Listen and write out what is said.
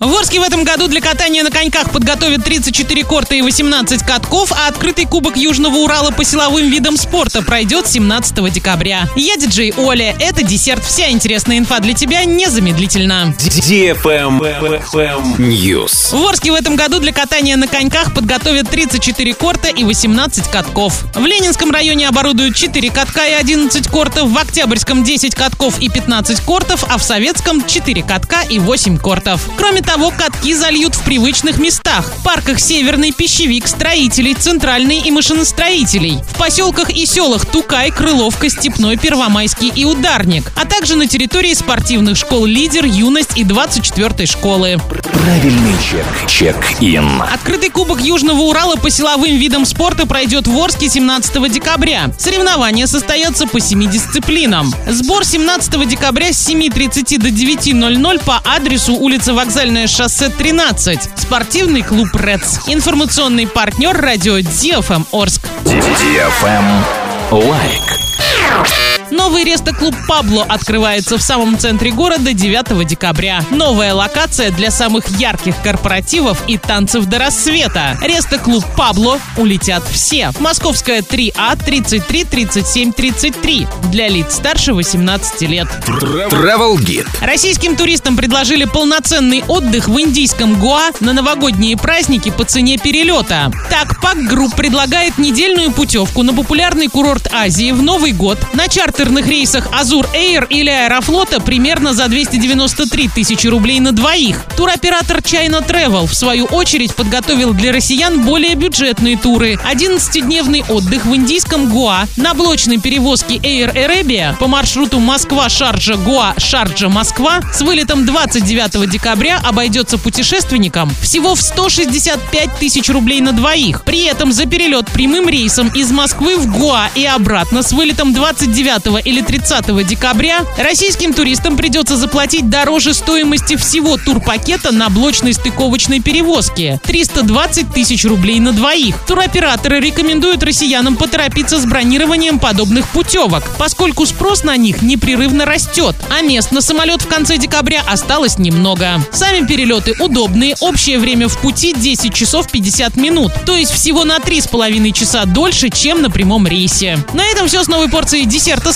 В Орске в этом году для катания на коньках подготовят 34 корта и 18 катков, а открытый кубок Южного Урала по силовым видам спорта пройдет 17 декабря. Я диджей Оля. Это десерт. Вся интересная инфа для тебя незамедлительно. News. В Орске в этом году для катания на коньках подготовят 34 корта и 18 катков. В Ленинском районе оборудуют 4 катка и 11 кортов, в Октябрьском 10 катков и 15 кортов, а в Советском 4 катка и 8 кортов. Кроме того, катки зальют в привычных местах. В парках Северный, Пищевик, Строителей, Центральный и Машиностроителей. В поселках и селах Тукай, Крыловка, Степной, Первомайский и Ударник. А также на территории спортивных школ «Лидер», «Юность» и 24-й школы. Правильный чек. Чек-ин. Открытый кубок Южного Урала по силовым видам спорта пройдет в Орске 17 декабря. Соревнования состоятся по семи дисциплинам. Сбор 17 декабря с 7.30 до 9.00 по адресу улица Вокзальное шоссе 13. Спортивный клуб «Рец». Информационный партнер радио DFM Орск. DFM лайк. Новый рестоклуб «Пабло» открывается в самом центре города 9 декабря. Новая локация для самых ярких корпоративов и танцев до рассвета. Рестоклуб «Пабло» улетят все. Московская 3А 33 37 33 для лиц старше 18 лет. Travel Guide. Российским туристам предложили полноценный отдых в индийском Гоа на новогодние праздники по цене перелета. Так, Pac Group предлагает недельную путевку на популярный курорт Азии в Новый год на чартерных рейсах Азур Эйр или Аэрофлота примерно за 293 тысячи рублей на двоих. Туроператор China Travel, в свою очередь, подготовил для россиян более бюджетные туры. 11-дневный отдых в индийском Гоа на блочной перевозке Air Arabia по маршруту Москва-Шарджа-Гоа, Шарджа-Москва с вылетом 29 декабря обойдется путешественникам всего в 165 тысяч рублей на двоих. При этом за перелет прямым рейсом из Москвы в Гоа и обратно с вылетом 29 или 30 декабря российским туристам придется заплатить дороже стоимости всего турпакета на блочной стыковочной перевозке – 320 тысяч рублей на двоих. Туроператоры рекомендуют россиянам поторопиться с бронированием подобных путевок, поскольку спрос на них непрерывно растет, а мест на самолет в конце декабря осталось немного. Сами перелеты удобные, общее время в пути 10 часов 50 минут, то есть всего на 3,5 часа дольше, чем на прямом рейсе. На этом все с новой порцией десерта